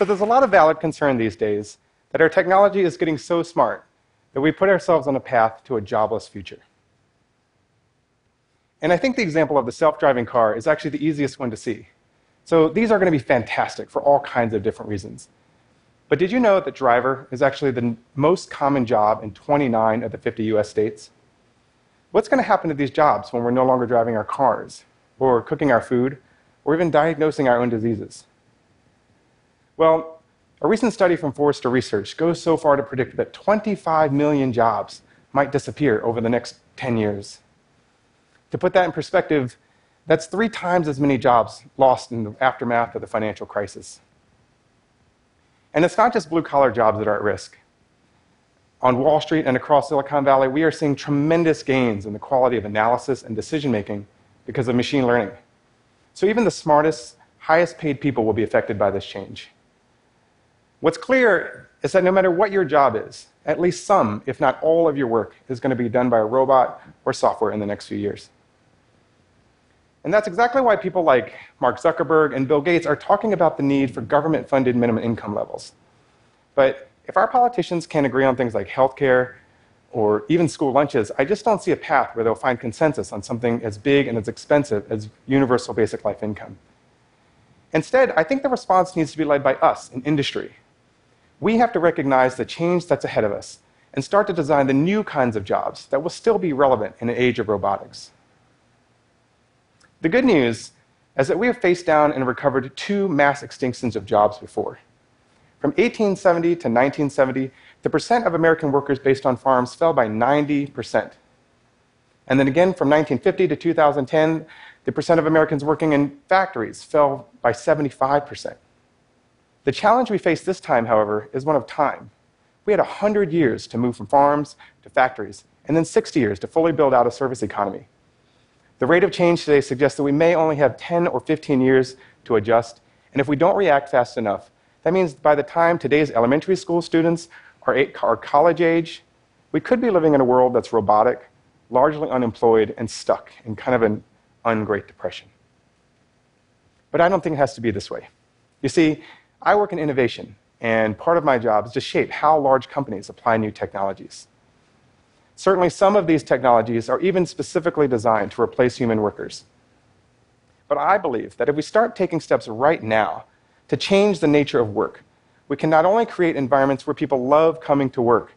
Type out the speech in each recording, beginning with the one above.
So there's a lot of valid concern these days that our technology is getting so smart that we put ourselves on a path to a jobless future. And I think the example of the self driving car is actually the easiest one to see. So these are going to be fantastic for all kinds of different reasons. But did you know that driver is actually the most common job in 29 of the 50 US states? What's going to happen to these jobs when we're no longer driving our cars, or cooking our food, or even diagnosing our own diseases? Well, a recent study from Forrester Research goes so far to predict that 25 million jobs might disappear over the next 10 years. To put that in perspective, that's three times as many jobs lost in the aftermath of the financial crisis. And it's not just blue collar jobs that are at risk. On Wall Street and across Silicon Valley, we are seeing tremendous gains in the quality of analysis and decision making because of machine learning. So even the smartest, highest paid people will be affected by this change. What's clear is that no matter what your job is, at least some, if not all, of your work is going to be done by a robot or software in the next few years. And that's exactly why people like Mark Zuckerberg and Bill Gates are talking about the need for government funded minimum income levels. But if our politicians can't agree on things like healthcare or even school lunches, I just don't see a path where they'll find consensus on something as big and as expensive as universal basic life income. Instead, I think the response needs to be led by us in industry. We have to recognize the change that's ahead of us and start to design the new kinds of jobs that will still be relevant in an age of robotics. The good news is that we have faced down and recovered two mass extinctions of jobs before. From 1870 to 1970, the percent of American workers based on farms fell by 90%. And then again, from 1950 to 2010, the percent of Americans working in factories fell by 75%. The challenge we face this time, however, is one of time. We had 100 years to move from farms to factories, and then 60 years to fully build out a service economy. The rate of change today suggests that we may only have 10 or 15 years to adjust, and if we don't react fast enough, that means by the time today's elementary school students are, are college age, we could be living in a world that's robotic, largely unemployed, and stuck in kind of an ungreat depression. But I don't think it has to be this way. You see, I work in innovation, and part of my job is to shape how large companies apply new technologies. Certainly, some of these technologies are even specifically designed to replace human workers. But I believe that if we start taking steps right now to change the nature of work, we can not only create environments where people love coming to work,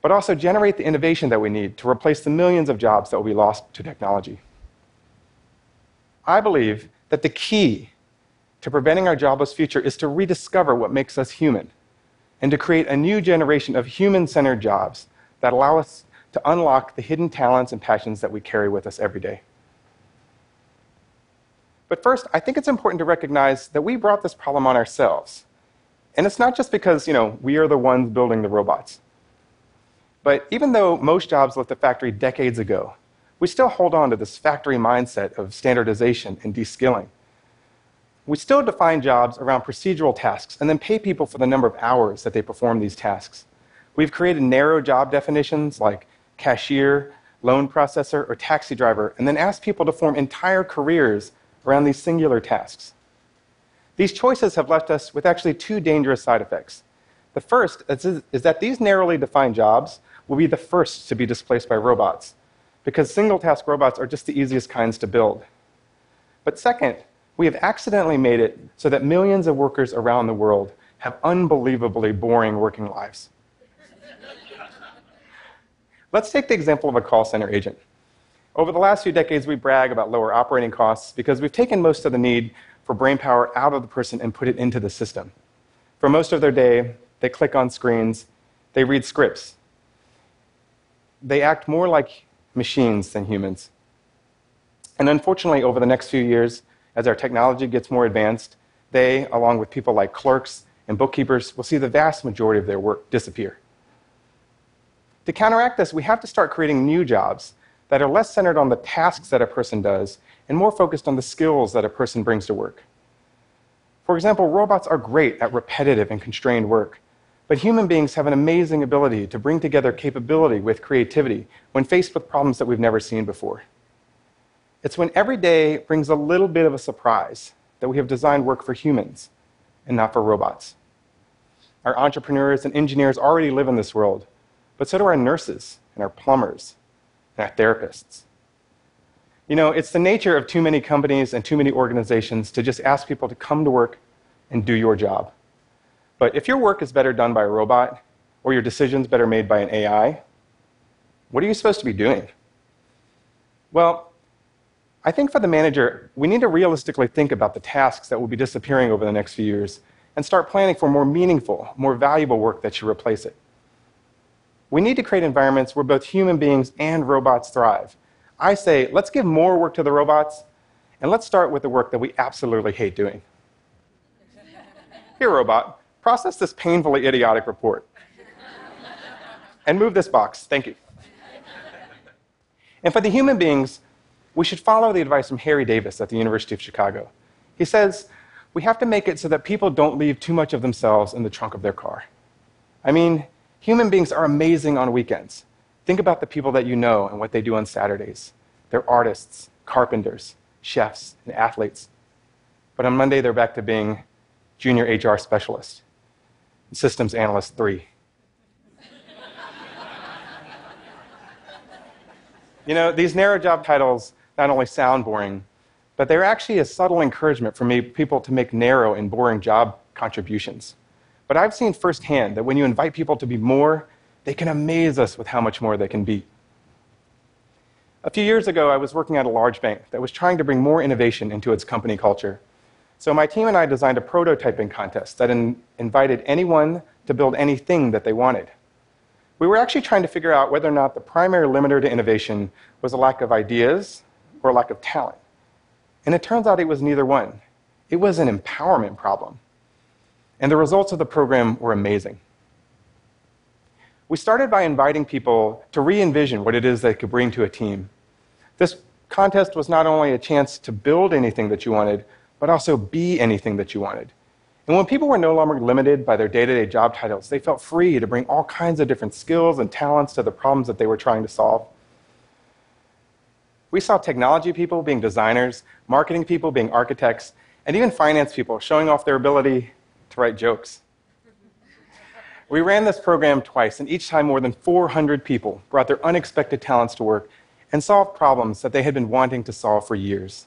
but also generate the innovation that we need to replace the millions of jobs that will be lost to technology. I believe that the key to preventing our jobless future is to rediscover what makes us human and to create a new generation of human centered jobs that allow us to unlock the hidden talents and passions that we carry with us every day. But first, I think it's important to recognize that we brought this problem on ourselves. And it's not just because, you know, we are the ones building the robots. But even though most jobs left the factory decades ago, we still hold on to this factory mindset of standardization and deskilling. We still define jobs around procedural tasks and then pay people for the number of hours that they perform these tasks. We've created narrow job definitions like cashier, loan processor, or taxi driver, and then asked people to form entire careers around these singular tasks. These choices have left us with actually two dangerous side effects. The first is, is that these narrowly defined jobs will be the first to be displaced by robots, because single task robots are just the easiest kinds to build. But second, we have accidentally made it so that millions of workers around the world have unbelievably boring working lives. Let's take the example of a call center agent. Over the last few decades, we brag about lower operating costs because we've taken most of the need for brain power out of the person and put it into the system. For most of their day, they click on screens, they read scripts. They act more like machines than humans. And unfortunately, over the next few years, as our technology gets more advanced, they, along with people like clerks and bookkeepers, will see the vast majority of their work disappear. To counteract this, we have to start creating new jobs that are less centered on the tasks that a person does and more focused on the skills that a person brings to work. For example, robots are great at repetitive and constrained work, but human beings have an amazing ability to bring together capability with creativity when faced with problems that we've never seen before. It's when every day brings a little bit of a surprise that we have designed work for humans and not for robots. Our entrepreneurs and engineers already live in this world, but so do our nurses and our plumbers and our therapists. You know, it's the nature of too many companies and too many organizations to just ask people to come to work and do your job. But if your work is better done by a robot or your decisions better made by an AI, what are you supposed to be doing? Well, I think for the manager, we need to realistically think about the tasks that will be disappearing over the next few years and start planning for more meaningful, more valuable work that should replace it. We need to create environments where both human beings and robots thrive. I say, let's give more work to the robots, and let's start with the work that we absolutely hate doing. Here, robot, process this painfully idiotic report. and move this box. Thank you. And for the human beings, we should follow the advice from Harry Davis at the University of Chicago. He says, we have to make it so that people don't leave too much of themselves in the trunk of their car. I mean, human beings are amazing on weekends. Think about the people that you know and what they do on Saturdays. They're artists, carpenters, chefs, and athletes. But on Monday, they're back to being junior HR specialist, systems analyst three. you know, these narrow job titles not only sound boring, but they're actually a subtle encouragement for people to make narrow and boring job contributions. But I've seen firsthand that when you invite people to be more, they can amaze us with how much more they can be. A few years ago, I was working at a large bank that was trying to bring more innovation into its company culture. So my team and I designed a prototyping contest that in invited anyone to build anything that they wanted. We were actually trying to figure out whether or not the primary limiter to innovation was a lack of ideas or lack of talent. And it turns out it was neither one. It was an empowerment problem. And the results of the program were amazing. We started by inviting people to re envision what it is they could bring to a team. This contest was not only a chance to build anything that you wanted, but also be anything that you wanted. And when people were no longer limited by their day to day job titles, they felt free to bring all kinds of different skills and talents to the problems that they were trying to solve. We saw technology people being designers, marketing people being architects, and even finance people showing off their ability to write jokes. We ran this program twice, and each time more than 400 people brought their unexpected talents to work and solved problems that they had been wanting to solve for years.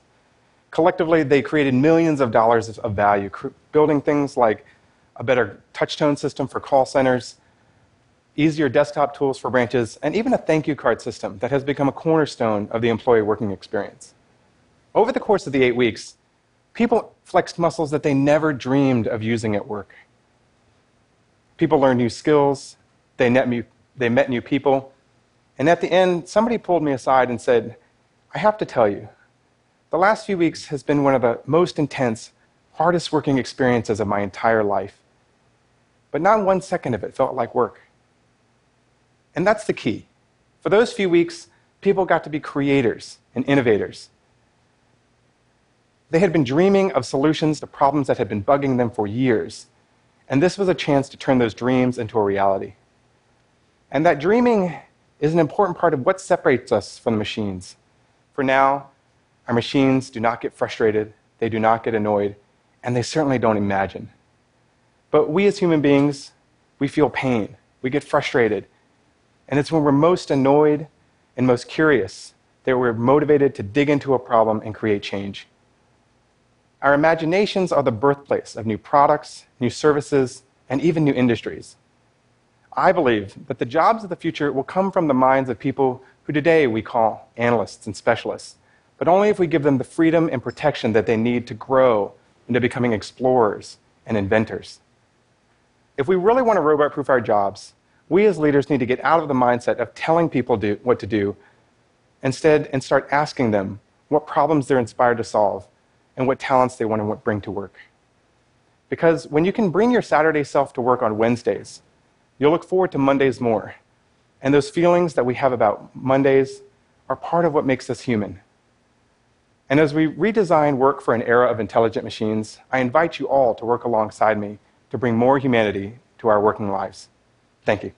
Collectively, they created millions of dollars of value, building things like a better touchtone system for call centers, easier desktop tools for branches, and even a thank you card system that has become a cornerstone of the employee working experience. Over the course of the eight weeks, people flexed muscles that they never dreamed of using at work. People learned new skills, they they met new people, and at the end, somebody pulled me aside and said, I have to tell you, the last few weeks has been one of the most intense, hardest working experiences of my entire life. But not one second of it felt like work. And that's the key. For those few weeks, people got to be creators and innovators. They had been dreaming of solutions to problems that had been bugging them for years. And this was a chance to turn those dreams into a reality. And that dreaming is an important part of what separates us from the machines. For now, our machines do not get frustrated, they do not get annoyed, and they certainly don't imagine. But we as human beings, we feel pain, we get frustrated, and it's when we're most annoyed and most curious that we're motivated to dig into a problem and create change. Our imaginations are the birthplace of new products, new services, and even new industries. I believe that the jobs of the future will come from the minds of people who today we call analysts and specialists, but only if we give them the freedom and protection that they need to grow into becoming explorers and inventors. If we really want to robot proof our jobs, we as leaders need to get out of the mindset of telling people do, what to do instead and start asking them what problems they're inspired to solve and what talents they want to bring to work. Because when you can bring your Saturday self to work on Wednesdays, you'll look forward to Mondays more. And those feelings that we have about Mondays are part of what makes us human. And as we redesign work for an era of intelligent machines, I invite you all to work alongside me to bring more humanity to our working lives. Thank you.